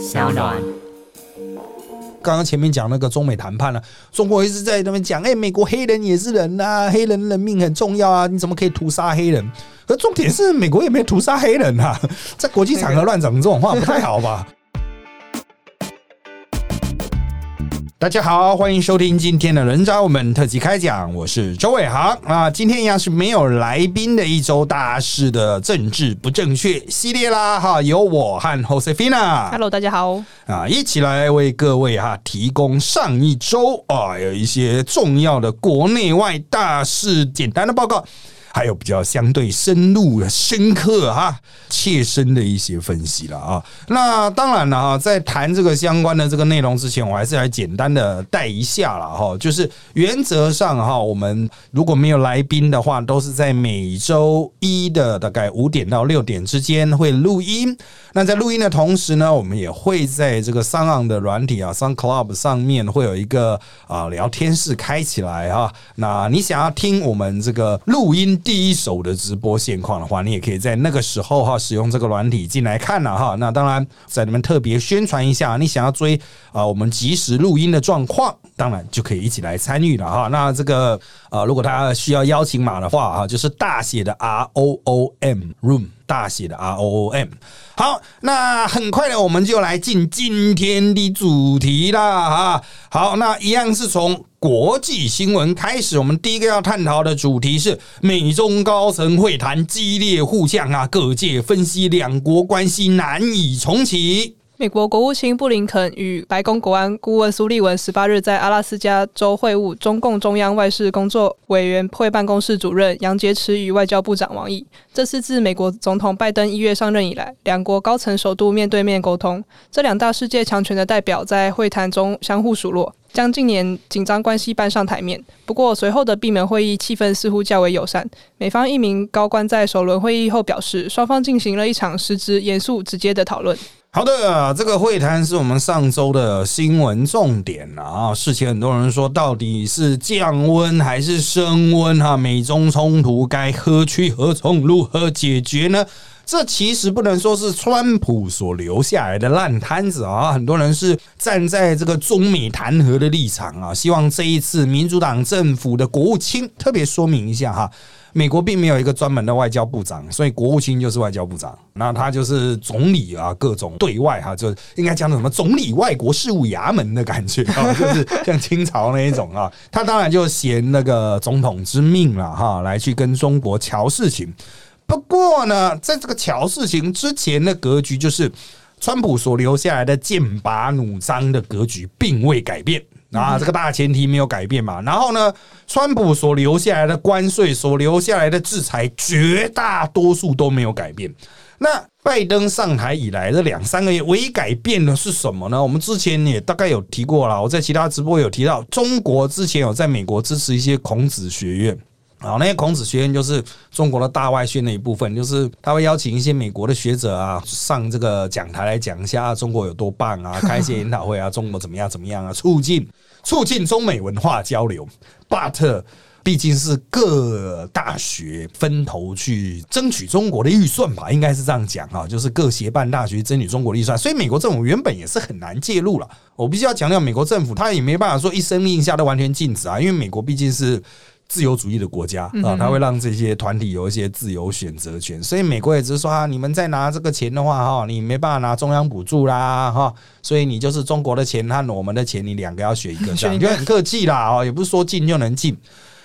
小暖。刚刚前面讲那个中美谈判啊、中国一直在那边讲，哎、美国黑人也是人呐、黑人人命很重要啊，你怎么可以屠杀黑人？可重点是美国也没屠杀黑人啊，在国际场合乱讲这种话不太好吧？大家好，欢迎收听今天的人渣我们特辑开讲，我是周伟航啊。今天一样是没有来宾的一周大事的政治不正确系列啦，哈，有我和 Josefina。Hello，大家好。啊，一起来为各位哈提供上一周啊有一些重要的国内外大事简单的报告。还有比较相对深入、深刻哈、切身的一些分析了啊。那当然了哈，在谈这个相关的这个内容之前，我还是来简单的带一下了哈。就是原则上哈，我们如果没有来宾的话，都是在每周一的大概五点到六点之间会录音。那在录音的同时呢，我们也会在这个商岸的软体啊，Sun Club 上面会有一个啊聊天室开起来啊。那你想要听我们这个录音第一手的直播现况的话，你也可以在那个时候哈使用这个软体进来看了哈。那当然在你们特别宣传一下，你想要追啊我们即时录音的状况，当然就可以一起来参与了哈。那这个啊，如果大家需要邀请码的话哈，就是大写的 R O O M Room。大写的 R O O M。好，那很快的，我们就来进今天的主题啦哈。好，那一样是从国际新闻开始。我们第一个要探讨的主题是美中高层会谈激烈互呛啊，各界分析两国关系难以重启。美国国务卿布林肯与白宫国安顾问苏利文十八日在阿拉斯加州会晤中共中央外事工作委员会办公室主任杨洁篪与外交部长王毅。这是自美国总统拜登一月上任以来，两国高层首度面对面沟通。这两大世界强权的代表在会谈中相互数落，将近年紧张关系搬上台面。不过，随后的闭门会议气氛似乎较为友善。美方一名高官在首轮会议后表示，双方进行了一场实质、严肃、直接的讨论。好的，这个会谈是我们上周的新闻重点啊。事前很多人说，到底是降温还是升温？哈，美中冲突该何去何从？如何解决呢？这其实不能说是川普所留下来的烂摊子啊！很多人是站在这个中美谈和的立场啊，希望这一次民主党政府的国务卿特别说明一下哈。美国并没有一个专门的外交部长，所以国务卿就是外交部长，那他就是总理啊，各种对外哈，就应该讲什么总理外国事务衙门的感觉啊，就是像清朝那一种啊。他当然就衔那个总统之命了哈，来去跟中国瞧事情。不过呢，在这个乔事情之前的格局，就是川普所留下来的剑拔弩张的格局并未改变。啊，这个大前提没有改变嘛。然后呢，川普所留下来的关税、所留下来的制裁，绝大多数都没有改变。那拜登上台以来的两三个月，唯一改变的是什么呢？我们之前也大概有提过了，我在其他直播有提到，中国之前有在美国支持一些孔子学院。啊，那些孔子学院就是中国的大外宣的一部分，就是他会邀请一些美国的学者啊上这个讲台来讲一下中国有多棒啊，开一些研讨会啊，中国怎么样怎么样啊，促进促进中美文化交流。But 毕竟是各大学分头去争取中国的预算吧，应该是这样讲啊，就是各协办大学争取中国的预算，所以美国政府原本也是很难介入了。我必须要强调，美国政府他也没办法说一声令下都完全禁止啊，因为美国毕竟是。自由主义的国家啊，它会让这些团体有一些自由选择权，所以美国也只是说啊，你们再拿这个钱的话哈，你没办法拿中央补助啦哈，所以你就是中国的钱和我们的钱，你两个要选一个，这样就很客气啦哦，也不是说进就能禁。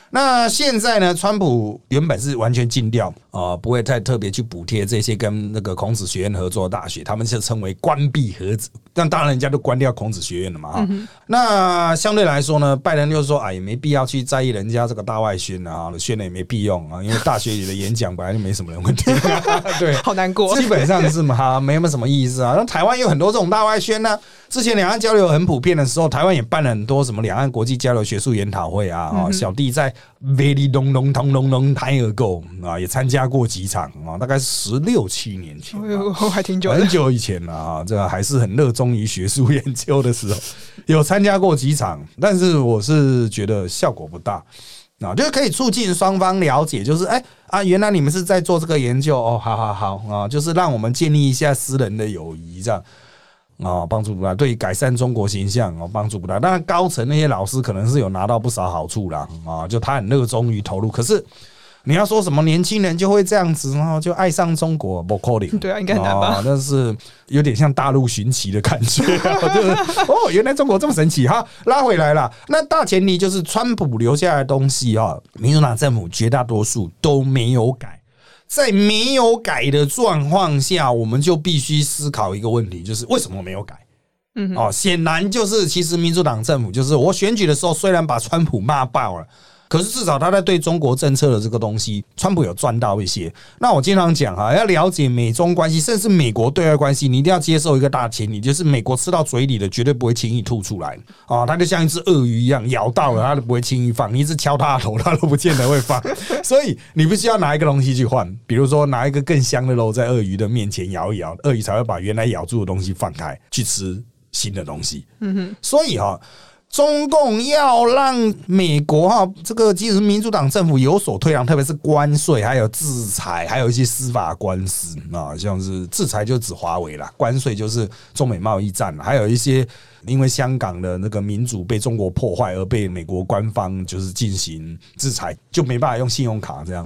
那现在呢？川普原本是完全禁掉啊，不会太特别去补贴这些跟那个孔子学院合作的大学，他们就称为关闭盒子。但当然，人家都关掉孔子学院了嘛啊。那相对来说呢，拜登就是说啊，也没必要去在意人家这个大外宣啊，宣了也没屁用啊，因为大学里的演讲本来就没什么人会听。对，好难过。基本上是嘛，没有什么意思啊。那台湾有很多这种大外宣呢。之前两岸交流很普遍的时候，台湾也办了很多什么两岸国际交流学术研讨会啊。啊，小弟在 very long long long long long time ago 啊，也参加过几场啊，大概十六七年前，还挺久，很久以前了啊。这个还是很热衷于学术研究的时候，有参加过几场，但是我是觉得效果不大。啊，就是可以促进双方了解，就是哎啊，原来你们是在做这个研究哦，好好好啊，就是让我们建立一下私人的友谊这样。啊，帮助不大，对于改善中国形象哦，帮助不大。当然，高层那些老师可能是有拿到不少好处啦，啊，就他很热衷于投入。可是你要说什么年轻人就会这样子，然后就爱上中国，不可能。对啊，应该很难吧？但是有点像大陆寻奇的感觉，就是哦，原来中国这么神奇哈！拉回来了，那大前提就是川普留下来的东西啊，民主党政府绝大多数都没有改。在没有改的状况下，我们就必须思考一个问题，就是为什么没有改？嗯，哦，显然就是其实民主党政府就是我选举的时候虽然把川普骂爆了。可是至少他在对中国政策的这个东西，川普有赚到一些。那我经常讲哈，要了解美中关系，甚至美国对外关系，你一定要接受一个大前提，就是美国吃到嘴里的绝对不会轻易吐出来啊！它就像一只鳄鱼一样，咬到了它都不会轻易放，你一直敲它的头，它都不见得会放。所以你必须要拿一个东西去换，比如说拿一个更香的肉在鳄鱼的面前摇一摇，鳄鱼才会把原来咬住的东西放开，去吃新的东西。嗯哼，所以哈。中共要让美国哈这个其实民主党政府有所退让，特别是关税，还有制裁，还有一些司法官司啊，像是制裁就指华为啦，关税就是中美贸易战，还有一些因为香港的那个民主被中国破坏而被美国官方就是进行制裁，就没办法用信用卡这样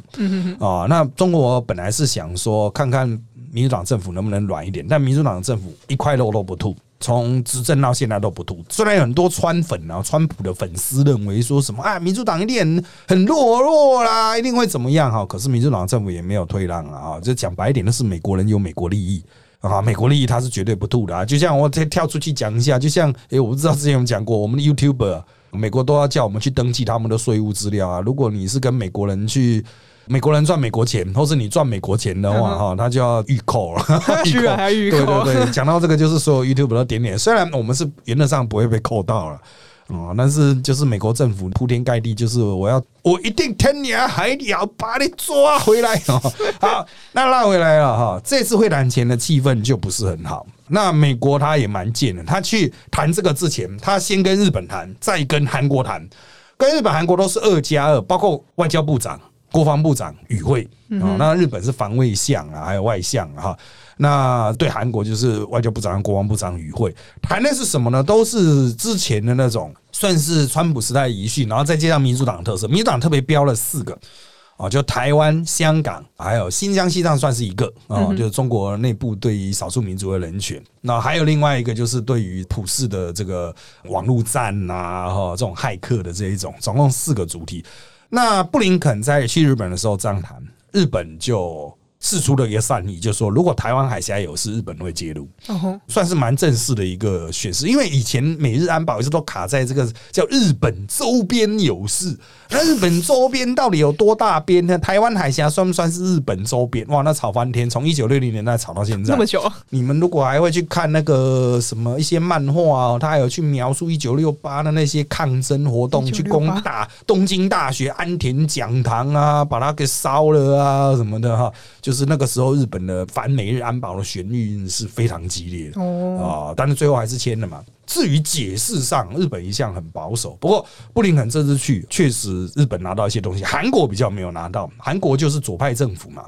啊。那中国本来是想说看看民主党政府能不能软一点，但民主党政府一块肉都不吐。从执政到现在都不吐，虽然有很多川粉啊，川普的粉丝认为说什么啊，民主党一定很懦弱啦，一定会怎么样哈？可是民主党政府也没有退让啊，就讲白一点，那是美国人有美国利益啊，美国利益他是绝对不吐的啊。就像我再跳出去讲一下，就像诶，我不知道之前有讲过，我们的 YouTuber 美国都要叫我们去登记他们的税务资料啊。如果你是跟美国人去。美国人赚美国钱，或是你赚美国钱的话，哈，他就要预扣了。居然还预扣？对对对，讲到这个，就是所有 YouTube 都点点。虽然我们是原则上不会被扣到了，哦，但是就是美国政府铺天盖地，就是我要，我一定天涯海角把你抓回来。好，那拉回来了哈。这次会谈前的气氛就不是很好。那美国他也蛮贱的，他去谈这个之前，他先跟日本谈，再跟韩国谈，跟日本、韩国都是二加二，包括外交部长。国防部长与会啊，那日本是防卫相啊，还有外相哈。那对韩国就是外交部长、国防部长与会，谈的是什么呢？都是之前的那种，算是川普时代遗训，然后再加上民主党特色。民主党特别标了四个啊，就台湾、香港，还有新疆、西藏，算是一个啊，就是中国内部对于少数民族的人权。那还有另外一个，就是对于普世的这个网络战啊，哈，这种骇客的这一种，总共四个主题。那布林肯在去日本的时候这样谈，日本就。释出了一个善意，就是说，如果台湾海峡有事，日本会介入，算是蛮正式的一个宣示。因为以前美日安保一直都卡在这个叫日本周边有事，那日本周边到底有多大边呢？台湾海峡算不算是日本周边？哇，那吵翻天，从一九六零年代吵到现在那么久。你们如果还会去看那个什么一些漫画，他还有去描述一九六八的那些抗争活动，去攻打东京大学安田讲堂啊，把它给烧了啊什么的哈。就是那个时候，日本的反美日安保的旋律是非常激烈的啊，但是最后还是签了嘛。至于解释上，日本一向很保守。不过布林肯这次去，确实日本拿到一些东西，韩国比较没有拿到。韩国就是左派政府嘛，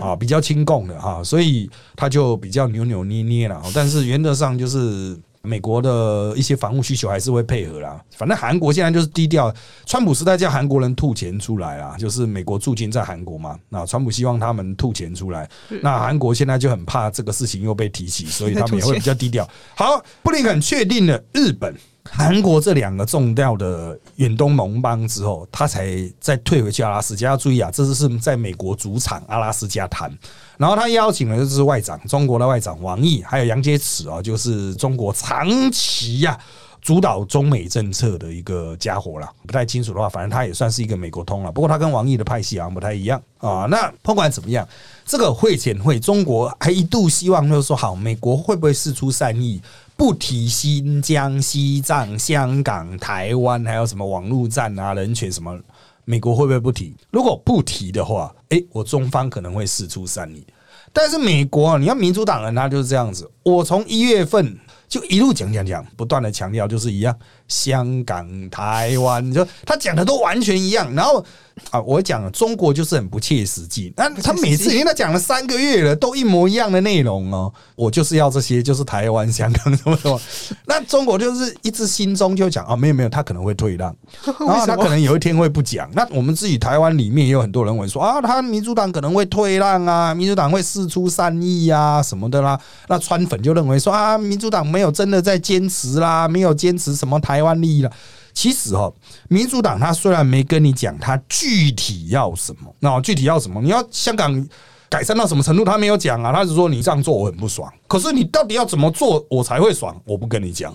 啊，比较亲共的哈，所以他就比较扭扭捏捏了。但是原则上就是。美国的一些防务需求还是会配合啦。反正韩国现在就是低调，川普时代叫韩国人吐钱出来啦，就是美国驻军在韩国嘛。那川普希望他们吐钱出来，那韩国现在就很怕这个事情又被提起，所以他们也会比较低调。好，布林肯确定了日本。韩国这两个重要的远东盟邦之后，他才再退回去阿拉斯加。注意啊，这次是在美国主场阿拉斯加谈。然后他邀请的就是外长，中国的外长王毅，还有杨洁篪啊，就是中国长期呀主导中美政策的一个家伙了。不太清楚的话，反正他也算是一个美国通了。不过他跟王毅的派系好像不太一样啊。那不管怎么样，这个会前会，中国还一度希望就是说，好，美国会不会示出善意？不提新疆、西藏、香港、台湾，还有什么网络战啊、人权什么，美国会不会不提？如果不提的话，诶，我中方可能会四出善意。但是美国，你要民主党人，他就是这样子。我从一月份就一路讲讲讲，不断的强调就是一样，香港、台湾，就他讲的都完全一样。然后啊，我讲中国就是很不切实际，那他每次因为他讲了三个月了，都一模一样的内容哦，我就是要这些，就是台湾、香港什么什么。那中国就是一直心中就讲啊，没有没有，他可能会退让，然后他可能有一天会不讲。那我们自己台湾里面也有很多人会说啊，他民主党可能会退让啊，民主党会事出善意啊什么的啦。那川粉就认为说啊，民主党没有真的在坚持啦，没有坚持什么台湾利益了。其实哈，民主党他虽然没跟你讲他具体要什么，那具体要什么？你要香港改善到什么程度？他没有讲啊，他是说你这样做我很不爽。可是你到底要怎么做我才会爽？我不跟你讲。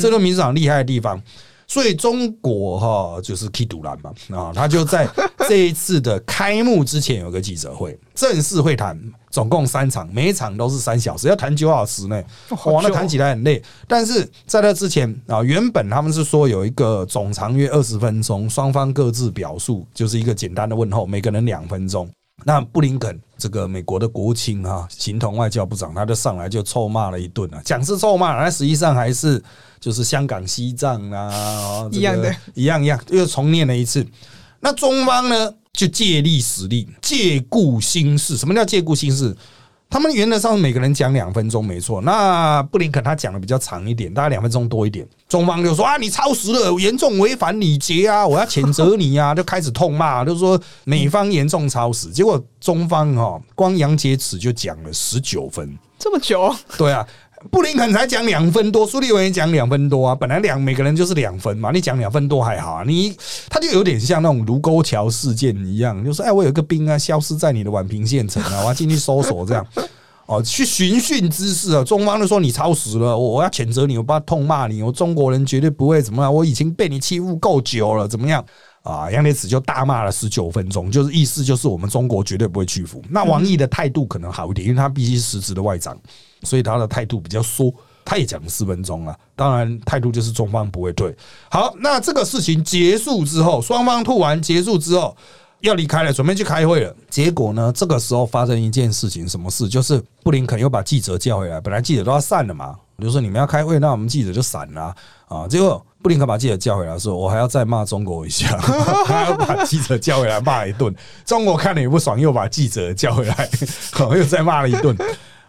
这个民主党厉害的地方。所以中国哈就是 K 独蓝嘛啊，他就在这一次的开幕之前有个记者会，正式会谈，总共三场，每一场都是三小时，要谈九小时呢，哇，那谈起来很累。但是在那之前啊，原本他们是说有一个总长约二十分钟，双方各自表述，就是一个简单的问候，每个人两分钟。那布林肯这个美国的国务卿哈，形同外交部长，他就上来就臭骂了一顿啊，讲是臭骂，但实际上还是就是香港、西藏啊，一样的，一样一样，又重念了一次。那中方呢，就借力使力，借故兴事。什么叫借故兴事？他们原则上每个人讲两分钟没错，那布林肯他讲的比较长一点，大概两分钟多一点。中方就说啊，你超时了，严重违反礼节啊，我要谴责你啊，就开始痛骂，就说美方严重超时。结果中方哈，光杨洁篪就讲了十九分，这么久？对啊。布林肯才讲两分多，苏利文也讲两分多啊。本来两每个人就是两分嘛，你讲两分多还好啊。你他就有点像那种卢沟桥事件一样，就是哎，我有个兵啊，消失在你的宛平县城啊，我要进去搜索这样。哦，去寻衅滋事啊！中方就说你超时了，我要谴责你，我不要痛骂你，我中国人绝对不会怎么样。我已经被你欺负够久了，怎么样啊？杨洁篪就大骂了十九分钟，就是意思就是我们中国绝对不会屈服。那王毅的态度可能好一点，因为他毕竟是实质的外长。所以他的态度比较缩，他也讲了四分钟啊。当然，态度就是中方不会退。好，那这个事情结束之后，双方吐完结束之后要离开了，准备去开会了。结果呢，这个时候发生一件事情，什么事？就是布林肯又把记者叫回来。本来记者都要散了嘛，比如说你们要开会，那我们记者就散了啊。结果布林肯把记者叫回来，说我还要再骂中国一下，还要把记者叫回来骂一顿。中国看了也不爽，又把记者叫回来，又再骂了一顿。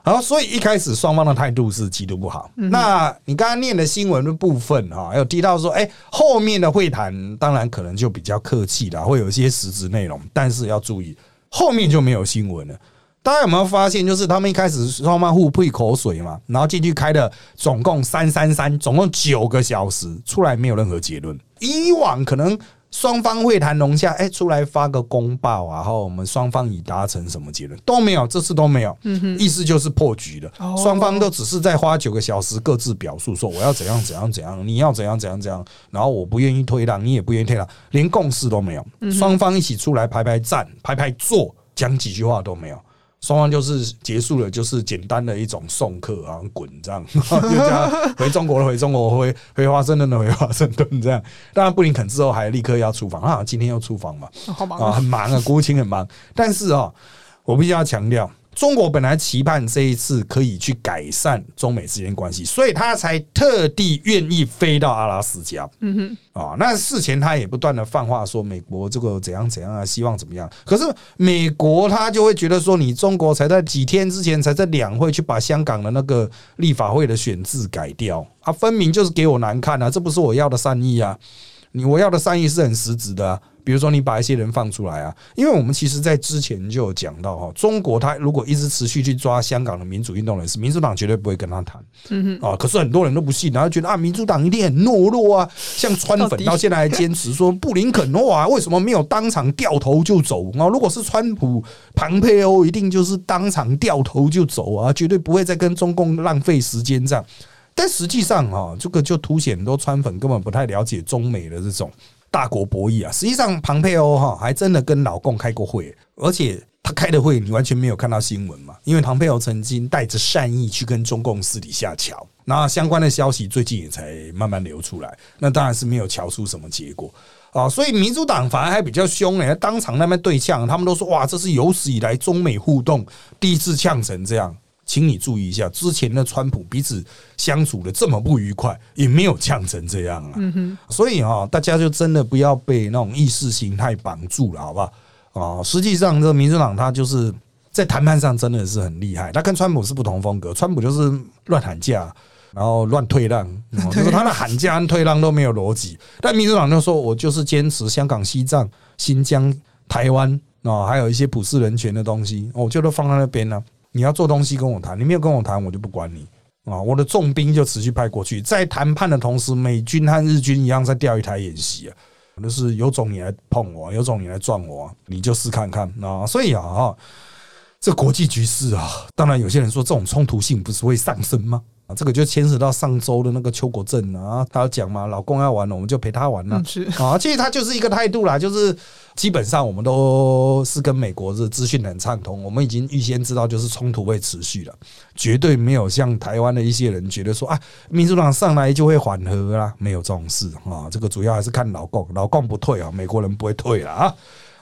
好，所以一开始双方的态度是极度不好。那你刚刚念的新闻的部分哈，有提到说，哎，后面的会谈当然可能就比较客气了，会有一些实质内容，但是要注意，后面就没有新闻了。大家有没有发现，就是他们一开始双方互吐口水嘛，然后进去开的总共三三三，总共九个小时，出来没有任何结论。以往可能。双方会谈融洽，哎，出来发个公报啊，然后我们双方已达成什么结论都没有，这次都没有，意思就是破局了。双方都只是在花九个小时各自表述说我要怎样怎样怎样，你要怎样怎样怎样，然后我不愿意退让，你也不愿意退让，连共识都没有。双方一起出来排排站、排排坐，讲几句话都没有。双方就是结束了，就是简单的一种送客啊，滚这样，就这样回中国了回中国，回回华盛顿的回华盛顿这样。当然布林肯之后还立刻要出访啊，今天要出访嘛，好忙啊，很忙啊，国务卿很忙。但是啊，我必须要强调。中国本来期盼这一次可以去改善中美之间关系，所以他才特地愿意飞到阿拉斯加。嗯哼，啊，那事前他也不断的放话说美国这个怎样怎样啊，希望怎么样。可是美国他就会觉得说，你中国才在几天之前才在两会去把香港的那个立法会的选制改掉，啊，分明就是给我难看啊，这不是我要的善意啊，你我要的善意是很实质的。比如说，你把一些人放出来啊，因为我们其实在之前就有讲到哈，中国他如果一直持续去抓香港的民主运动人士，民主党绝对不会跟他谈。嗯哼，啊，可是很多人都不信，然后觉得啊，民主党一定很懦弱啊，像川粉到现在还坚持说布林肯哇，为什么没有当场掉头就走啊？如果是川普、庞佩欧，一定就是当场掉头就走啊，绝对不会再跟中共浪费时间这样。但实际上啊，这个就凸显很多川粉根本不太了解中美的这种。大国博弈啊，实际上庞佩欧哈还真的跟老共开过会，而且他开的会你完全没有看到新闻嘛？因为庞佩欧曾经带着善意去跟中共私底下瞧，那相关的消息最近也才慢慢流出来，那当然是没有瞧出什么结果啊。所以民主党反而还比较凶哎，当场那边对呛，他们都说哇，这是有史以来中美互动第一次呛成这样。请你注意一下，之前的川普彼此相处的这么不愉快，也没有呛成这样啊。所以啊，大家就真的不要被那种意识形态绑住了，好不好？啊，实际上这个民主党他就是在谈判上真的是很厉害，他跟川普是不同风格，川普就是乱喊价。然后乱退让，就是他的喊价和退让都没有逻辑。但民主党就说：“我就是坚持香港、西藏、新疆、台湾啊，还有一些普世人权的东西，我就都放在那边呢。你要做东西跟我谈，你没有跟我谈，我就不管你啊。我的重兵就持续派过去，在谈判的同时，美军和日军一样在钓鱼台演习啊，就是有种你来碰我，有种你来撞我，你就试看看啊。所以啊，这国际局势啊，当然有些人说这种冲突性不是会上升吗？”啊，这个就牵扯到上周的那个邱国正啊，他讲嘛，老公要玩了，我们就陪他玩了。是啊，其实他就是一个态度啦，就是基本上我们都是跟美国的资讯很畅通，我们已经预先知道就是冲突会持续了，绝对没有像台湾的一些人觉得说啊，民主党上来就会缓和啦，没有这种事啊。这个主要还是看老共，老共不退啊，美国人不会退了啊。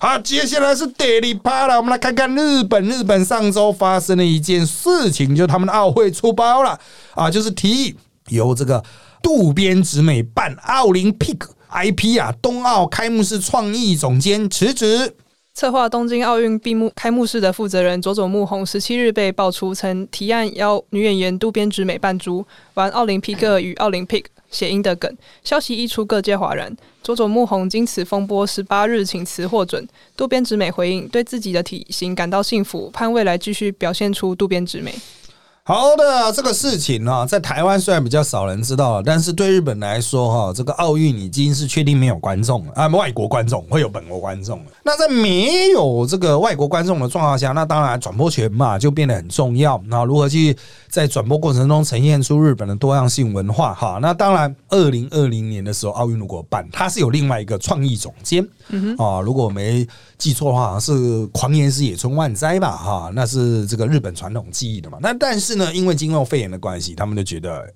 好，接下来是 Daily Part 了，我们来看看日本。日本上周发生了一件事情，就他们的奥会出包了啊，就是提议由这个渡边直美办奥林匹克 IP 啊，冬奥开幕式创意总监辞职。策划东京奥运闭幕开幕式的负责人佐佐木宏十七日被爆出曾提案邀女演员渡边直美扮猪玩奥林匹克与奥林匹克。谐音的梗，消息一出，各界哗然。佐佐木宏经此风波，十八日请辞获准。渡边直美回应，对自己的体型感到幸福，盼未来继续表现出渡边直美。好的，这个事情呢，在台湾虽然比较少人知道，但是对日本来说，哈，这个奥运已经是确定没有观众了啊，外国观众会有本国观众了。那在没有这个外国观众的状况下，那当然转播权嘛就变得很重要。那如何去在转播过程中呈现出日本的多样性文化？哈，那当然，二零二零年的时候，奥运如果办，它是有另外一个创意总监啊，如果没记错的话，是狂言是野村万斋吧？哈，那是这个日本传统技艺的嘛。那但是。呢，因为经过肺炎的关系，他们就觉得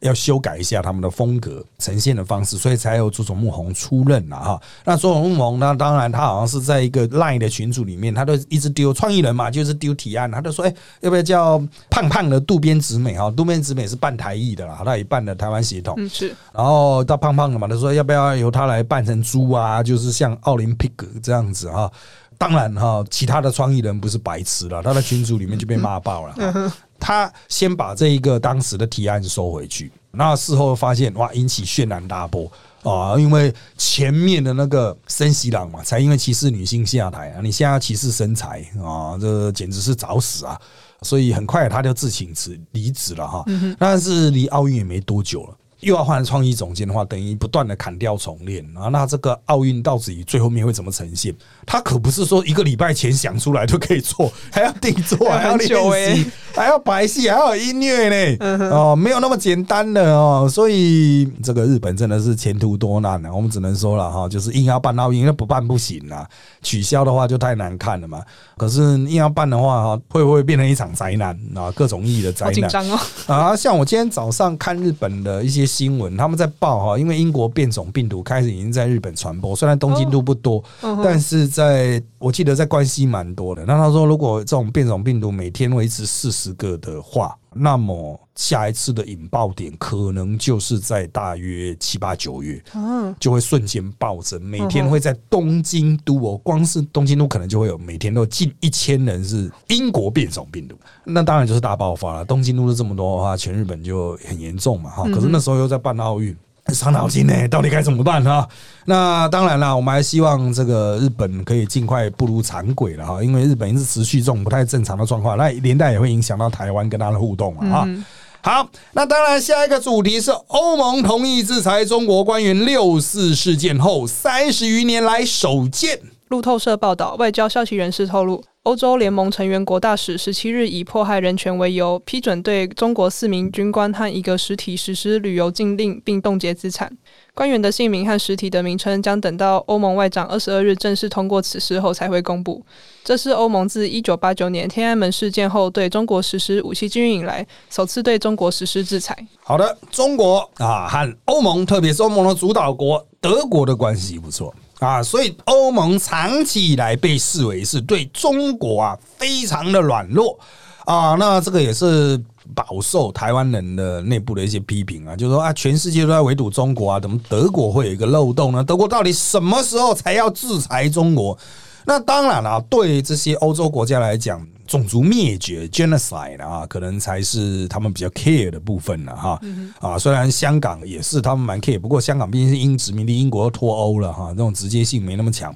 要修改一下他们的风格呈现的方式，所以才有佐佐木宏出任了哈。那佐佐木宏呢，当然他好像是在一个 LINE 的群组里面，他都一直丢创意人嘛，就是丢提案，他就说，哎，要不要叫胖胖的渡边直美哈？渡边直美是办台艺的啦，他也办了台湾协同，是。然后到胖胖的嘛，他说要不要由他来扮成猪啊？就是像奥林匹克这样子哈。当然哈，其他的创意人不是白痴了，他的群组里面就被骂爆了。他先把这一个当时的提案收回去，那事后发现哇，引起轩然大波啊！因为前面的那个森喜朗嘛，才因为歧视女性下台啊，你现在要歧视身材啊，这简直是找死啊！所以很快他就自请辞离职了哈。但是离奥运也没多久了。又要换创意总监的话，等于不断的砍掉重练啊！那这个奥运到底最后面会怎么呈现？他可不是说一个礼拜前想出来就可以做，还要定做，还要练习，还要排戏，还要音乐呢。哦，没有那么简单的哦。所以这个日本真的是前途多难啊！我们只能说了哈，就是硬要办奥运，那不办不行啊。取消的话就太难看了嘛。可是硬要办的话哈，会不会变成一场灾难啊？各种意义的灾难。紧张哦！啊，像我今天早上看日本的一些。新闻他们在报哈，因为英国变种病毒开始已经在日本传播，虽然东京都不多，但是在我记得在关西蛮多的。那他说，如果这种变种病毒每天维持四十个的话，那么下一次的引爆点可能就是在大约七八九月，嗯，就会瞬间暴增，每天会在东京都哦，光是东京都可能就会有每天都近一千人是英国变种病毒，那当然就是大爆发了。东京都是这么多的话，全日本就很严重嘛，哈。可是那时候又在办奥运。伤脑筋呢，到底该怎么办哈？那当然了，我们还希望这个日本可以尽快步入常轨了哈，因为日本一直持续这种不太正常的状况，那连带也会影响到台湾跟他的互动了哈。好，那当然，下一个主题是欧盟同意制裁中国官员六四事件后三十余年来首见。路透社报道，外交消息人士透露。欧洲联盟成员国大使十七日以迫害人权为由，批准对中国四名军官和一个实体实施旅游禁令，并冻结资产。官员的姓名和实体的名称将等到欧盟外长二十二日正式通过此事后才会公布。这是欧盟自一九八九年天安门事件后对中国实施武器禁运以来，首次对中国实施制裁。好的，中国啊和欧盟，特别是欧盟的主导国德国的关系不错。啊，所以欧盟长期以来被视为是对中国啊非常的软弱啊，那这个也是饱受台湾人的内部的一些批评啊，就是说啊，全世界都在围堵中国啊，怎么德国会有一个漏洞呢？德国到底什么时候才要制裁中国？那当然了，对这些欧洲国家来讲，种族灭绝 （genocide） 啊，可能才是他们比较 care 的部分了哈。啊，虽然香港也是他们蛮 care，不过香港毕竟是英殖民地，英国脱欧了哈，这种直接性没那么强。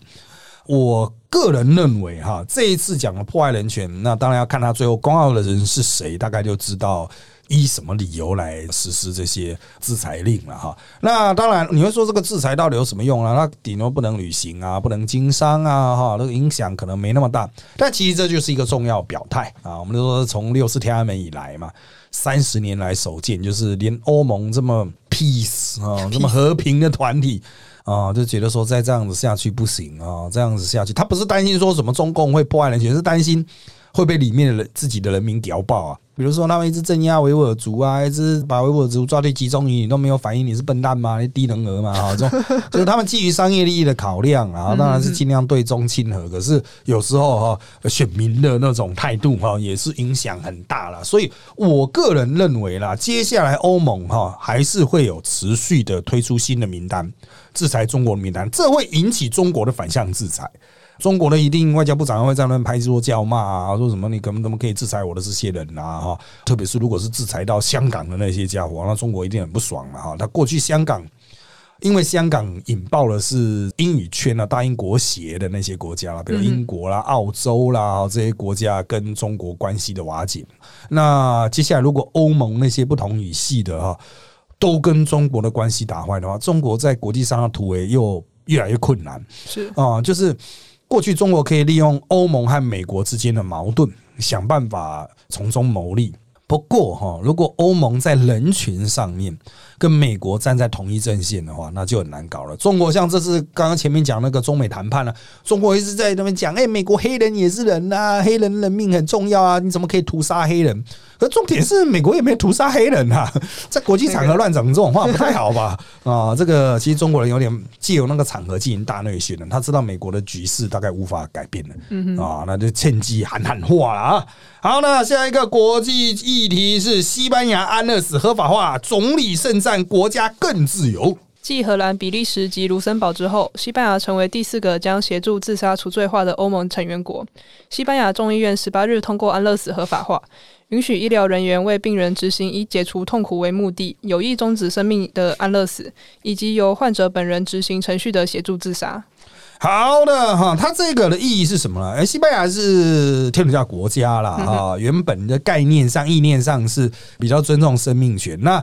我个人认为哈，这一次讲的破坏人权，那当然要看他最后公告的人是谁，大概就知道。依什么理由来实施这些制裁令了哈？那当然你会说这个制裁到底有什么用啊？那顶多不能旅行啊，不能经商啊，哈，那个影响可能没那么大。但其实这就是一个重要表态啊！我们都说从六四天安门以来嘛，三十年来首见，就是连欧盟这么 peace 啊，这么和平的团体啊，就觉得说再这样子下去不行啊，这样子下去，他不是担心说什么中共会破坏人权，是担心会被里面的人自己的人民屌爆啊。比如说，他们一直镇压维吾尔族啊，一直把维吾尔族抓去集中营，你都没有反应，你是笨蛋吗？你低能儿吗？哈，这种 就是他们基于商业利益的考量啊，当然是尽量对中亲和。可是有时候哈，选民的那种态度哈，也是影响很大了。所以我个人认为啦，接下来欧盟哈还是会有持续的推出新的名单，制裁中国的名单，这会引起中国的反向制裁。中国的一定外交部长会在那拍桌叫骂啊，说什么你可能怎么可以制裁我的这些人啊？哈，特别是如果是制裁到香港的那些家伙，那中国一定很不爽嘛！哈，他过去香港，因为香港引爆的是英语圈啊、大英国协的那些国家，比如英国啦、澳洲啦这些国家跟中国关系的瓦解。那接下来如果欧盟那些不同语系的哈，都跟中国的关系打坏的话，中国在国际上的突围又越来越困难。是啊，就是。过去中国可以利用欧盟和美国之间的矛盾，想办法从中牟利。不过哈，如果欧盟在人群上面跟美国站在同一阵线的话，那就很难搞了。中国像这次刚刚前面讲那个中美谈判了，中国一直在那边讲，哎，美国黑人也是人呐，黑人人命很重要啊，你怎么可以屠杀黑人？可重点是美国也没屠杀黑人啊，在国际场合乱讲这种话不太好吧？啊，这个其实中国人有点借由那个场合进行大内宣了，他知道美国的局势大概无法改变了，啊，那就趁机喊喊话了啊。好，那下一个国际议题是西班牙安乐死合法化，总理圣战，国家更自由。继荷兰、比利时及卢森堡之后，西班牙成为第四个将协助自杀除罪化的欧盟成员国。西班牙众议院十八日通过安乐死合法化，允许医疗人员为病人执行以解除痛苦为目的、有意终止生命的安乐死，以及由患者本人执行程序的协助自杀。好的哈，它这个的意义是什么呢？哎，西班牙是天主教国家啦，哈，原本的概念上、意念上是比较尊重生命权。那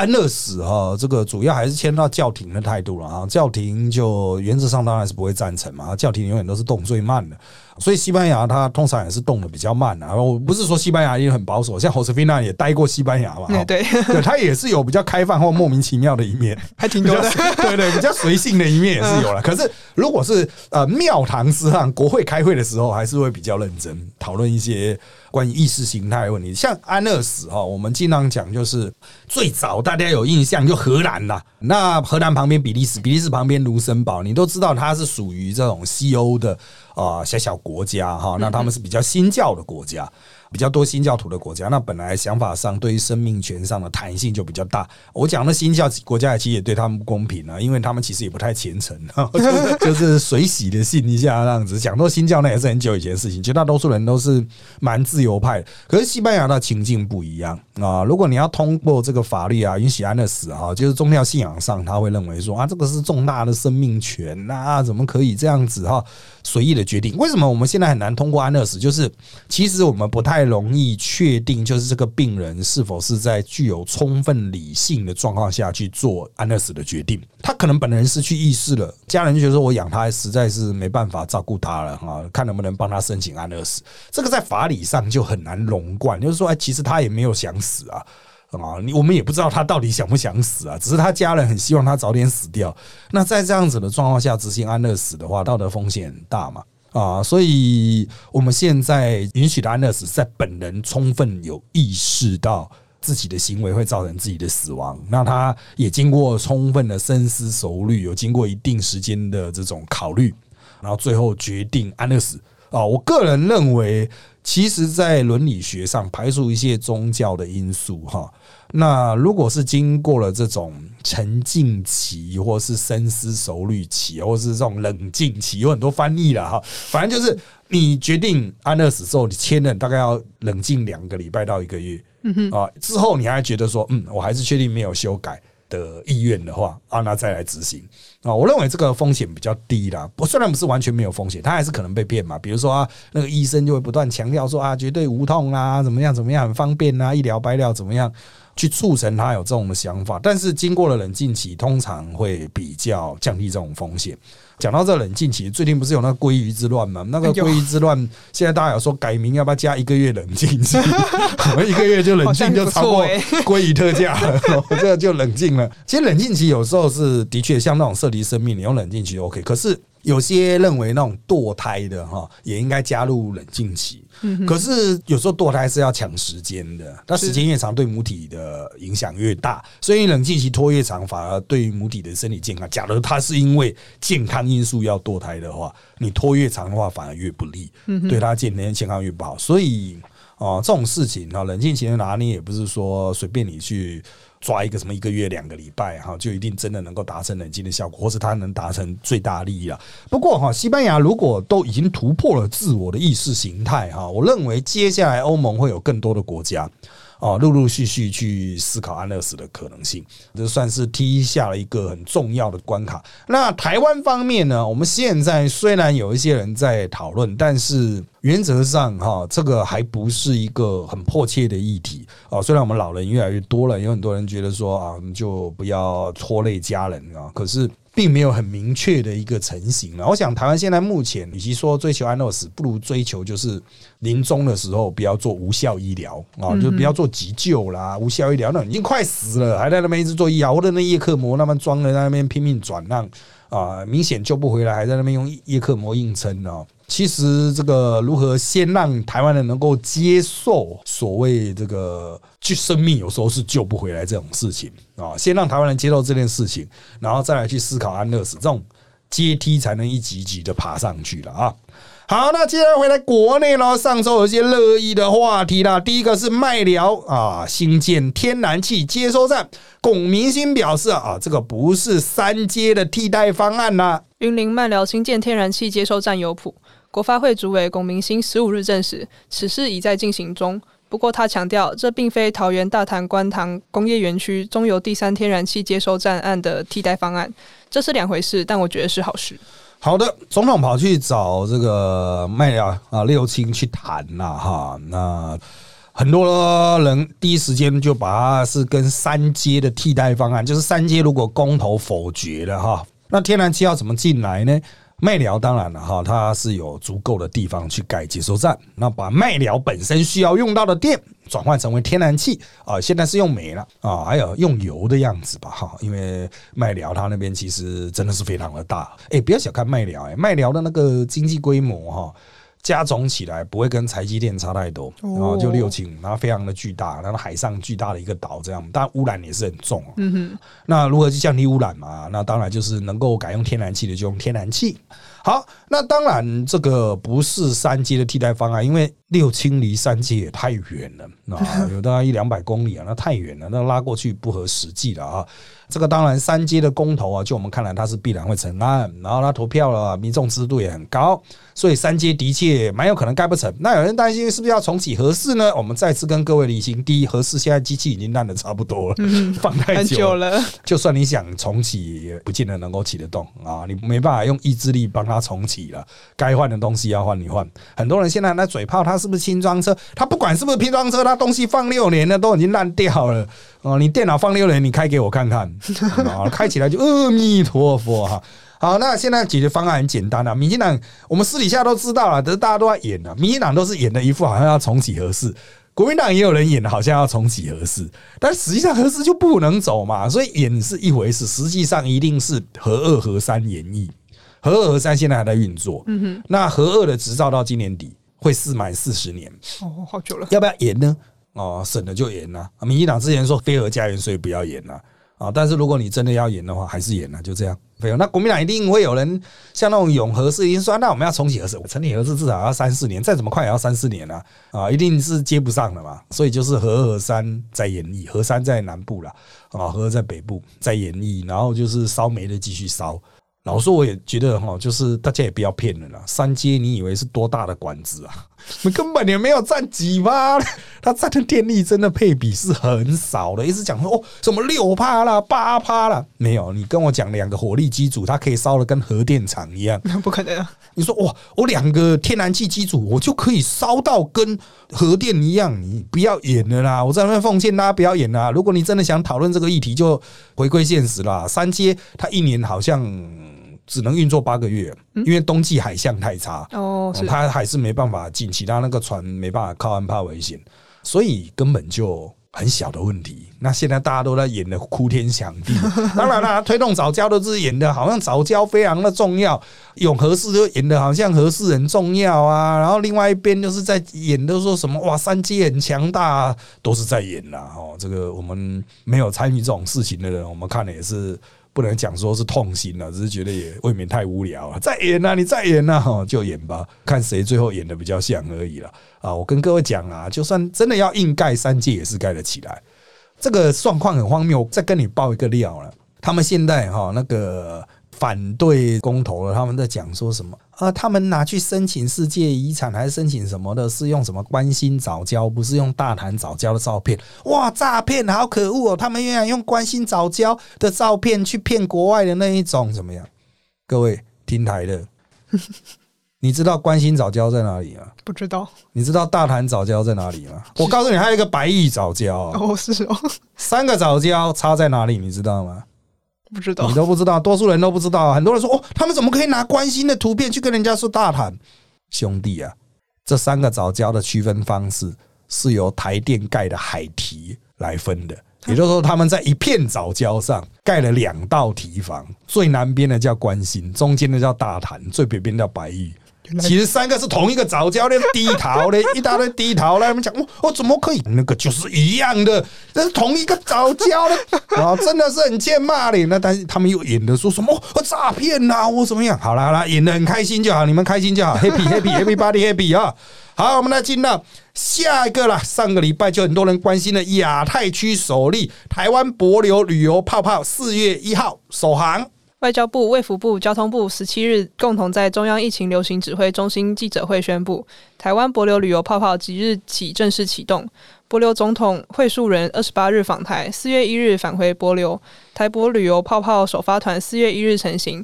安乐死哈，这个主要还是牵到教廷的态度了啊。教廷就原则上当然是不会赞成嘛，教廷永远都是动最慢的。所以西班牙它通常也是动的比较慢啊。我不是说西班牙也很保守，像侯斯菲娜也待过西班牙嘛，对，对他也是有比较开放或莫名其妙的一面，还挺多的。对对，比较随性的一面也是有了。可是如果是呃庙堂之上国会开会的时候，还是会比较认真讨论一些关于意识形态问题。像安乐死哈，我们经常讲就是最早大家有印象就荷兰啦，那荷兰旁边比利时，比利时旁边卢森堡，你都知道它是属于这种西欧的。啊，小小国家哈，那他们是比较新教的国家。比较多新教徒的国家，那本来想法上对于生命权上的弹性就比较大。我讲的新教国家其实也对他们不公平啊，因为他们其实也不太虔诚，就是随喜的信一下这样子。讲到新教那也是很久以前的事情，绝大多数人都是蛮自由派的。可是西班牙的情境不一样啊，如果你要通过这个法律啊，允许安乐死啊，就是宗教信仰上他会认为说啊，这个是重大的生命权呐，怎么可以这样子哈随意的决定？为什么我们现在很难通过安乐死？就是其实我们不太。太容易确定，就是这个病人是否是在具有充分理性的状况下去做安乐死的决定。他可能本人失去意识了，家人就觉得我养他实在是没办法照顾他了哈，看能不能帮他申请安乐死。这个在法理上就很难融贯，就是说，哎，其实他也没有想死啊，啊，你我们也不知道他到底想不想死啊，只是他家人很希望他早点死掉。那在这样子的状况下执行安乐死的话，道德风险很大嘛？啊，所以我们现在允许的安乐死，在本人充分有意识到自己的行为会造成自己的死亡，那他也经过充分的深思熟虑，有经过一定时间的这种考虑，然后最后决定安乐死啊，我个人认为，其实，在伦理学上排除一些宗教的因素哈。那如果是经过了这种沉静期，或是深思熟虑期，或是这种冷静期，有很多翻译了哈。反正就是你决定安乐死之后，你签了大概要冷静两个礼拜到一个月，嗯哼啊，之后你还觉得说，嗯，我还是确定没有修改。的意愿的话啊，那再来执行啊，我认为这个风险比较低啦。不，虽然不是完全没有风险，他还是可能被骗嘛。比如说啊，那个医生就会不断强调说啊，绝对无痛啊，怎么样怎么样，很方便啊，一了百了，怎么样去促成他有这种的想法。但是经过了冷静期，通常会比较降低这种风险。讲到这冷静期，最近不是有那个鲑鱼之乱吗？那个鲑鱼之乱，现在大家有说改名要不要加一个月冷静期？我们一个月就冷静就超过鲑鱼特价了，这个就冷静了。其实冷静期有时候是的确像那种涉及生命，你用冷静期 OK，可是。有些认为那种堕胎的哈，也应该加入冷静期。可是有时候堕胎是要抢时间的，那时间越长，对母体的影响越大。所以冷静期拖越长，反而对于母体的身体健康。假如它是因为健康因素要堕胎的话，你拖越长的话，反而越不利，对他健康健康越不好。所以哦，这种事情啊，冷静期的拿捏也不是说随便你去。抓一个什么一个月两个礼拜哈，就一定真的能够达成冷静的效果，或是他能达成最大利益了。不过哈，西班牙如果都已经突破了自我的意识形态哈，我认为接下来欧盟会有更多的国家。哦，陆陆续续去思考安乐死的可能性，这算是踢下了一个很重要的关卡。那台湾方面呢？我们现在虽然有一些人在讨论，但是原则上哈，这个还不是一个很迫切的议题啊。虽然我们老人越来越多了，有很多人觉得说啊，就不要拖累家人啊，可是。并没有很明确的一个成型了。我想台湾现在目前，与其说追求安乐死，不如追求就是临终的时候不要做无效医疗啊，就不要做急救啦。无效医疗那已经快死了，还在那边一直做医疗，或者那叶克膜那边装的在那边拼命转让啊，明显救不回来，还在那边用叶克膜硬撑呢。其实这个如何先让台湾人能够接受所谓这个就生命有时候是救不回来这种事情啊，先让台湾人接受这件事情，然后再来去思考安乐死这种阶梯才能一级级的爬上去了啊。好，那接下来回来国内呢，上周有一些热议的话题啦。第一个是麦寮啊，新建天然气接收站，龚明鑫表示啊，这个不是三阶的替代方案呐。云林麦寮新建天然气接收站有谱。国发会主委龚明鑫十五日证实，此事已在进行中。不过，他强调，这并非桃园大潭观塘工业园区中油第三天然气接收站案的替代方案，这是两回事。但我觉得是好事。好的，总统跑去找这个麦寮啊六亲去谈了哈，那很多人第一时间就把它是跟三阶的替代方案，就是三阶如果公投否决了哈，那天然气要怎么进来呢？麦寮当然了哈，它是有足够的地方去盖接收站，那把麦寮本身需要用到的电转换成为天然气啊，现在是用煤了啊，还有用油的样子吧哈，因为麦寮它那边其实真的是非常的大，哎，不要小看麦寮哎，麦寮的那个经济规模哈。加总起来不会跟台积电差太多，然后就六轻，然后非常的巨大，然后海上巨大的一个岛这样，但污染也是很重。嗯哼，那如何去降低污染嘛？那当然就是能够改用天然气的就用天然气。好，那当然这个不是三阶的替代方案，因为六氢离三阶也太远了啊，有大概一两百公里啊，那太远了，那拉过去不合实际了啊。这个当然三阶的公投啊，就我们看来它是必然会成案，然后他投票了，民众支持度也很高，所以三阶的确蛮有可能盖不成。那有人担心是不是要重启核四呢？我们再次跟各位理清：第一，核四现在机器已经烂的差不多了，放太久了，就算你想重启，也不见得能够起得动啊！你没办法用意志力帮它重启了，该换的东西要换你换。很多人现在那嘴炮，它是不是轻装车？它不管是不是拼装车，它东西放六年了，都已经烂掉了。哦，你电脑放六年，你开给我看看，啊，开起来就阿弥陀佛哈。好，那现在解决方案很简单啊。民进党我们私底下都知道了，可是大家都在演啊。民进党都是演的一副好像要重启合适，国民党也有人演的好像要重启合适，但实际上合适就不能走嘛。所以演是一回事，实际上一定是合二合三演绎。合二合三现在还在运作，嗯哼。那合二的执照到今年底会四满四十年，哦，好久了，要不要演呢？哦，省了就严呐！民进党之前说非核家园，所以不要严呐。啊。但是如果你真的要演的话，还是演了，就这样。没有，那国民党一定会有人像那种永和式，已经说那我们要重启核四，成立核四至少要三四年，再怎么快也要三四年啊，啊，一定是接不上的嘛。所以就是核核三在演绎，核三在南部了，啊，核在北部在演绎，然后就是烧煤的继续烧。老实说，我也觉得哈，就是大家也不要骗人了。三阶你以为是多大的管子啊？根本也没有占几趴，它占的电力真的配比是很少的。一直讲说哦，什么六趴啦、八趴啦，没有。你跟我讲两个火力机组，它可以烧的跟核电厂一样，那 不可能啊！你说哇，我两个天然气机组，我就可以烧到跟核电一样？你不要演了啦！我在那边奉劝大家不要演啦。如果你真的想讨论这个议题，就回归现实啦。三阶它一年好像。只能运作八个月，因为冬季海象太差哦，它还是没办法进，其他那个船没办法靠岸，怕危险，所以根本就很小的问题。那现在大家都在演的哭天抢地，当然啦，推动早教都是演的好像早教非常的重要，永和氏就演的好像和氏很重要啊，然后另外一边就是在演的说什么哇三阶很强大，啊都是在演啦。哦，这个我们没有参与这种事情的人，我们看的也是。不能讲说是痛心了，只是觉得也未免太无聊了。再演呐，你再演呐，哈，就演吧，看谁最后演的比较像而已了。啊，我跟各位讲啊，就算真的要硬盖三界，也是盖得起来。这个状况很荒谬，再跟你爆一个料了。他们现在哈那个。反对公投了，他们在讲说什么啊？他们拿去申请世界遗产还是申请什么的？是用什么关心早教？不是用大谈早教的照片？哇，诈骗，好可恶哦！他们原来用关心早教的照片去骗国外的那一种，怎么样？各位听台的，你知道关心早教在哪里吗？不知道。你知道大谈早教在哪里吗？我告诉你，还有一个白玉早教哦，是哦，三个早教差在哪里？你知道吗？不知道，你都不知道，多数人都不知道。很多人说：“哦，他们怎么可以拿关心的图片去跟人家说大谈？”兄弟啊，这三个早教的区分方式是由台电盖的海堤来分的，也就是说，他们在一片早教上盖了两道堤防，最南边的叫关心，中间的叫大潭，最北边叫白玉。其实三个是同一个早教练低头的，一大堆低头来，他们讲，我怎么可以？那个就是一样的，这是同一个早教的啊，真的是很欠骂的。那但是他们又演的说什么诈骗呐，我怎么样？好了好了，演的很开心就好，你们开心就好，happy happy happy body happy 啊！好，我们来进到下一个了。上个礼拜就很多人关心的亚太区首例台湾博流旅游泡泡，四月一号首航。外交部、卫福部、交通部十七日共同在中央疫情流行指挥中心记者会宣布，台湾博流旅游泡泡即日起正式启动。博流总统会述人二十八日访台，四月一日返回博流。台博旅游泡泡首发团四月一日成型，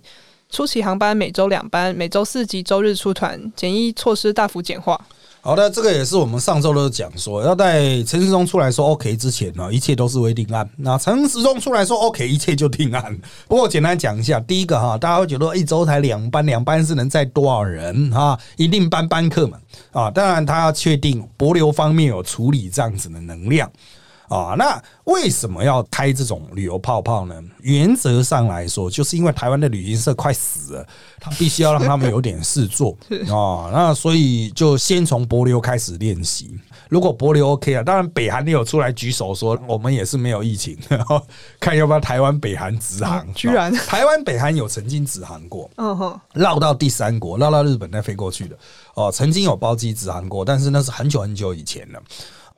初期航班每周两班，每周四及周日出团，检疫措施大幅简化。好的，这个也是我们上周都讲说，要在陈时中出来说 OK 之前呢，一切都是未定案。那陈时中出来说 OK，一切就定案。不过简单讲一下，第一个哈，大家会觉得一周才两班，两班是能载多少人哈？一定班班客嘛啊！当然他要确定博流方面有处理这样子的能量。啊，那为什么要开这种旅游泡泡呢？原则上来说，就是因为台湾的旅行社快死了，他必须要让他们有点事做 啊。那所以就先从博流开始练习。如果博流 OK 啊，当然北韩也有出来举手说，我们也是没有疫情，然后看要不要台湾北韩直航。居然台湾北韩有曾经直航过，嗯哼，绕到第三国，绕到日本再飞过去的哦，曾经有包机直航过，但是那是很久很久以前了。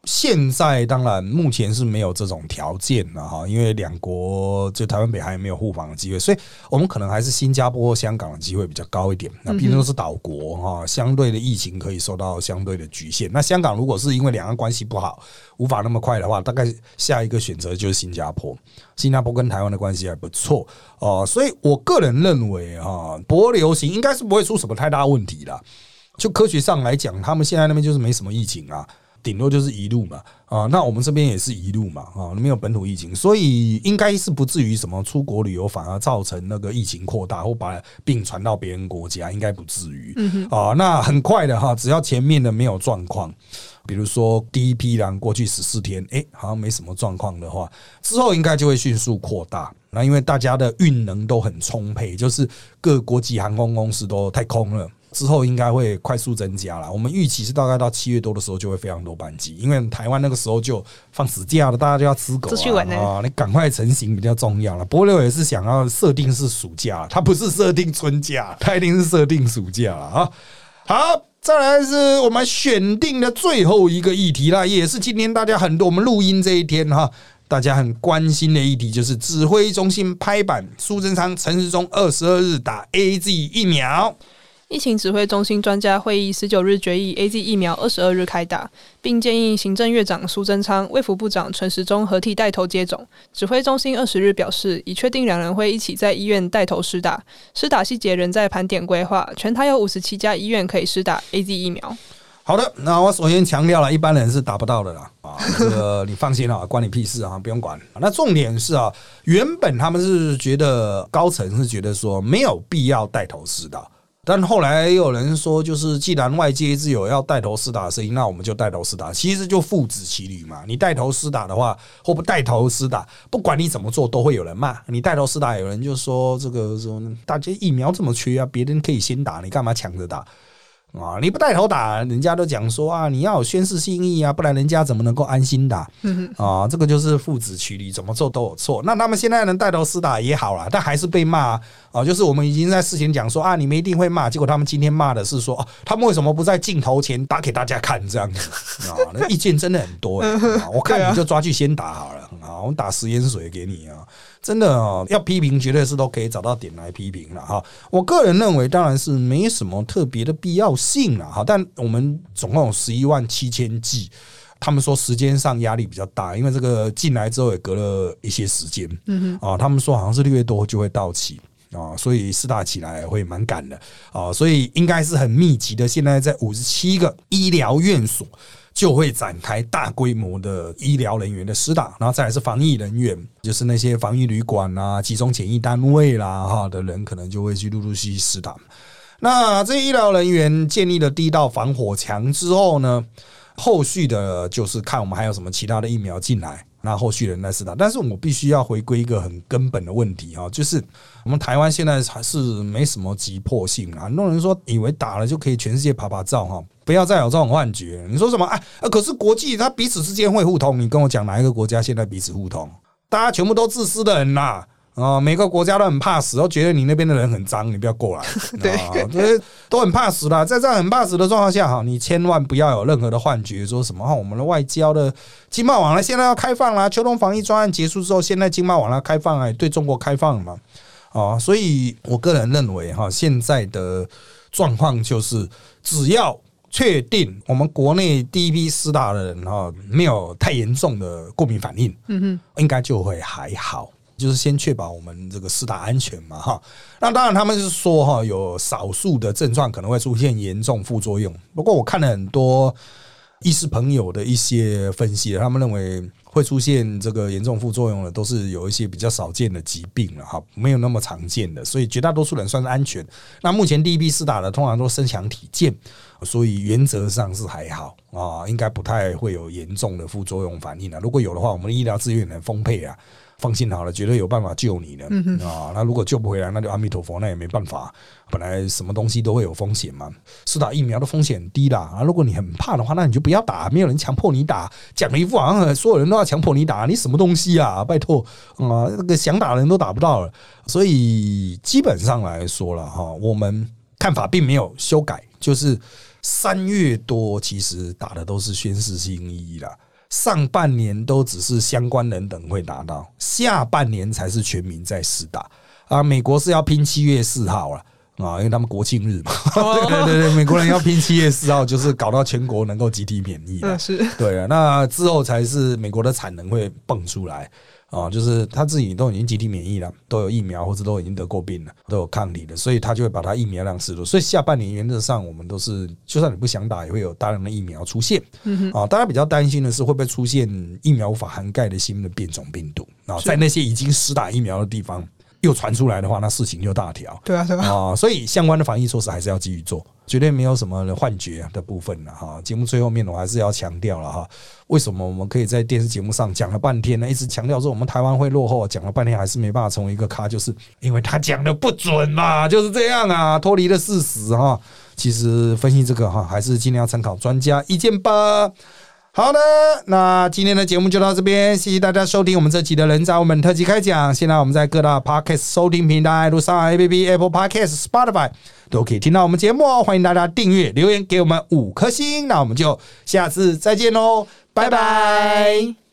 现在当然目前是没有这种条件了哈，因为两国就台湾北韩没有互访的机会，所以我们可能还是新加坡、香港的机会比较高一点。那毕竟都是岛国哈，相对的疫情可以受到相对的局限。那香港如果是因为两岸关系不好，无法那么快的话，大概下一个选择就是新加坡。新加坡跟台湾的关系还不错哦，所以我个人认为哈，博流行应该是不会出什么太大问题的。就科学上来讲，他们现在那边就是没什么疫情啊。顶多就是一路嘛，啊，那我们这边也是一路嘛，啊，没有本土疫情，所以应该是不至于什么出国旅游反而造成那个疫情扩大或把病传到别人国家，应该不至于。啊，那很快的哈，只要前面的没有状况，比如说第一批人过去十四天，哎，好像没什么状况的话，之后应该就会迅速扩大。那因为大家的运能都很充沛，就是各国际航空公司都太空了之后应该会快速增加了。我们预期是大概到七月多的时候就会非常多班机，因为台湾那个时候就放暑假了，大家就要吃狗出去玩啊！你赶快成型比较重要了。波六也是想要设定是暑假，它不是设定春假，它一定是设定暑假了啊。好，再来是我们选定的最后一个议题啦，也是今天大家很多我们录音这一天哈，大家很关心的议题就是指挥中心拍板，苏贞昌、陈时中二十二日打 A Z 疫苗。疫情指挥中心专家会议十九日决议，A Z 疫苗二十二日开打，并建议行政院长苏贞昌、卫福部长陈时中合体带头接种。指挥中心二十日表示，已确定两人会一起在医院带头施打，施打细节仍在盘点规划。全台有五十七家医院可以施打 A Z 疫苗。好的，那我首先强调了，一般人是达不到的啦，啊，这个你放心啊，关你屁事啊，不用管。那重点是啊，原本他们是觉得高层是觉得说没有必要带头施打。但后来有人说，就是既然外界一直有要带头施打的声音，那我们就带头施打。其实就父子骑驴嘛。你带头施打的话，或不带头施打，不管你怎么做，都会有人骂。你带头施打，有人就说这个说大家疫苗这么缺啊，别人可以先打，你干嘛抢着打？啊！你不带头打，人家都讲说啊，你要有宣誓心意啊，不然人家怎么能够安心打？啊，这个就是父子骑驴，怎么做都有错。那他们现在能带头施打也好了，但还是被骂啊。就是我们已经在事前讲说啊，你们一定会骂，结果他们今天骂的是说，哦，他们为什么不在镜头前打给大家看这样子啊？那意见真的很多，我看 你就抓去先打好了啊，我们打食盐水给你啊。真的哦，要批评绝对是都可以找到点来批评了哈。我个人认为，当然是没什么特别的必要性了哈。但我们总共有十一万七千剂，他们说时间上压力比较大，因为这个进来之后也隔了一些时间，嗯哼啊，他们说好像是六月多就会到期啊，所以四大起来会蛮赶的啊，所以应该是很密集的。现在在五十七个医疗院所。就会展开大规模的医疗人员的施打，然后再来是防疫人员，就是那些防疫旅馆啊、集中检疫单位啦哈的人，可能就会去陆陆续续施打。那这医疗人员建立了第一道防火墙之后呢，后续的就是看我们还有什么其他的疫苗进来。那后续人来试打，但是我必须要回归一个很根本的问题啊，就是我们台湾现在还是没什么急迫性啊。很多人说以为打了就可以全世界爬爬照哈，不要再有这种幻觉。你说什么？哎，可是国际它彼此之间会互通，你跟我讲哪一个国家现在彼此互通？大家全部都自私的人呐。每个国家都很怕死，都觉得你那边的人很脏，你不要过来。对，就是都很怕死啦。在这样很怕死的状况下，哈，你千万不要有任何的幻觉，说什么哈，我们的外交的经贸往来现在要开放啦。秋冬防疫专案结束之后，现在经贸往来开放啊，对中国开放了嘛？啊，所以我个人认为哈，现在的状况就是，只要确定我们国内第一批施打的人哈，没有太严重的过敏反应，嗯哼，应该就会还好。就是先确保我们这个四打安全嘛，哈。那当然他们是说哈，有少数的症状可能会出现严重副作用。不过我看了很多医师朋友的一些分析，他们认为会出现这个严重副作用的，都是有一些比较少见的疾病了，哈，没有那么常见的，所以绝大多数人算是安全。那目前第一批四打的通常都身强体健，所以原则上是还好啊，应该不太会有严重的副作用反应了。如果有的话，我们的医疗资源很丰沛啊。放心好了，绝对有办法救你的啊！那如果救不回来，那就阿弥陀佛，那也没办法。本来什么东西都会有风险嘛，是打疫苗的风险很低啦。啊！如果你很怕的话，那你就不要打，没有人强迫你打。讲了一副好像所有人都要强迫你打，你什么东西啊？拜托啊！那个想打的人都打不到了。所以基本上来说了哈，我们看法并没有修改，就是三月多其实打的都是宣誓性意义了。上半年都只是相关人等会达到，下半年才是全民在试打啊！美国是要拼七月四号了啊，因为他们国庆日嘛。对对对，美国人要拼七月四号，就是搞到全国能够集体免疫。是，对啊，那之后才是美国的产能会蹦出来。啊，就是他自己都已经集体免疫了，都有疫苗或者都已经得过病了，都有抗体了，所以他就会把他疫苗量吃了。所以下半年原则上我们都是，就算你不想打，也会有大量的疫苗出现。啊，大家比较担心的是会不会出现疫苗无法涵盖的新的变种病毒啊，在那些已经实打疫苗的地方又传出来的话，那事情就大条。对啊，对啊。啊，所以相关的防疫措施还是要继续做。绝对没有什么幻觉的部分了哈。节目最后面我还是要强调了哈，为什么我们可以在电视节目上讲了半天呢？一直强调说我们台湾会落后，讲了半天还是没办法成为一个咖，就是因为他讲的不准嘛，就是这样啊，脱离了事实哈。其实分析这个哈，还是尽量参考专家意见吧。好的，那今天的节目就到这边，谢谢大家收听我们这期的人渣我们特辑开讲。现在我们在各大 podcast 收听平台，如上海 APP、Apple Podcast、Spotify 都可以听到我们节目哦。欢迎大家订阅、留言给我们五颗星，那我们就下次再见喽，拜拜。